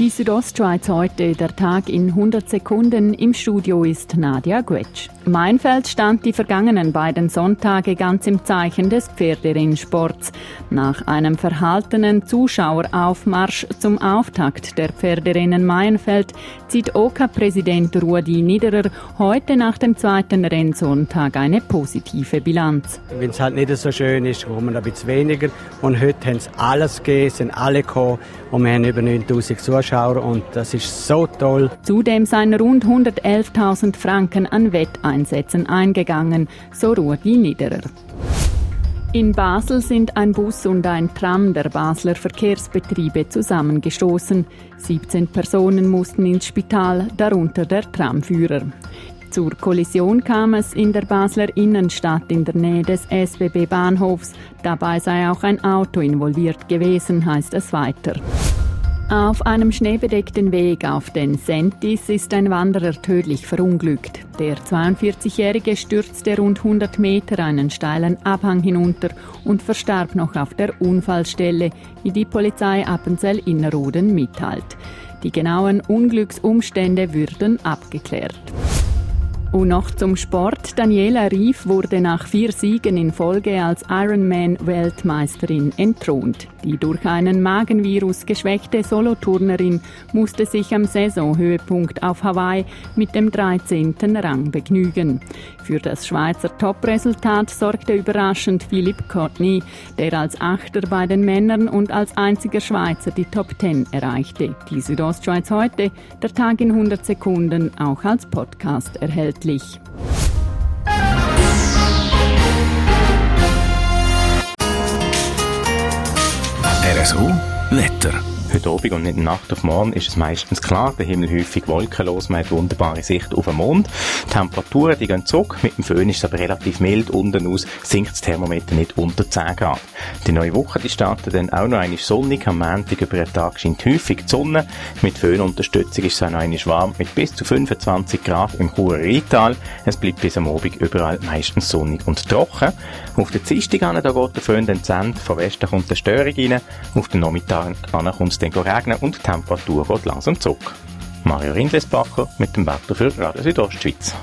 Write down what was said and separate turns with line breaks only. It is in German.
Die Südostschweiz heute, der Tag in 100 Sekunden. Im Studio ist Nadia Gwetsch. Mainfeld stand die vergangenen beiden Sonntage ganz im Zeichen des Pferderennsports. Nach einem verhaltenen Zuschaueraufmarsch zum Auftakt der Pferderennen Mainfeld zieht OK-Präsident Ruadi Niederer heute nach dem zweiten Rennsonntag eine positive Bilanz.
Wenn es halt nicht so schön ist, kommen ein bisschen weniger. Und heute haben sie alles gegeben, sind alle gekommen und wir haben über 9000 Zuschauer und das ist so toll.
Zudem seien rund 111.000 Franken an Wetteinsätzen eingegangen, so Ruadi Niederer. In Basel sind ein Bus und ein Tram der Basler Verkehrsbetriebe zusammengestoßen. 17 Personen mussten ins Spital, darunter der Tramführer. Zur Kollision kam es in der Basler Innenstadt in der Nähe des SBB Bahnhofs. Dabei sei auch ein Auto involviert gewesen, heißt es weiter. Auf einem schneebedeckten Weg auf den Sentis ist ein Wanderer tödlich verunglückt. Der 42-Jährige stürzte rund 100 Meter einen steilen Abhang hinunter und verstarb noch auf der Unfallstelle, wie die Polizei Appenzell Innerrhoden mitteilt. Die genauen Unglücksumstände würden abgeklärt. Und noch zum Sport. Daniela Rief wurde nach vier Siegen in Folge als Ironman-Weltmeisterin entthront. Die durch einen Magenvirus geschwächte Soloturnerin musste sich am Saisonhöhepunkt auf Hawaii mit dem 13. Rang begnügen. Für das Schweizer Topresultat sorgte überraschend Philipp Courtney, der als Achter bei den Männern und als einziger Schweizer die Top 10 erreichte. Die Südostschweiz heute, der Tag in 100 Sekunden, auch als Podcast erhält erhältlich.
RSO Wetter.
Heute Abend und nicht Nacht auf morgen ist es meistens klar, der Himmel häufig wolkenlos, man hat wunderbare Sicht auf den Mond. Die Temperaturen die gehen zurück, mit dem Föhn ist es aber relativ mild, unten aus sinkt das Thermometer nicht unter 10 Grad. Die neue Woche die startet dann auch noch einmal sonnig, am Montag über den Tag scheint häufig die Sonne, mit Föhnunterstützung ist es auch noch einmal warm, mit bis zu 25 Grad im Churer Rheintal. Es bleibt bis am Abend überall meistens sonnig und trocken. Auf der Dienstag da geht der Föhn dann zu Ende, von Westen kommt eine Störung rein, auf den Nachmittag kommt dann regnen und die Temperatur geht langsam zurück. Mario Rindlesbacher mit dem Wetter für Radio Südostschweiz.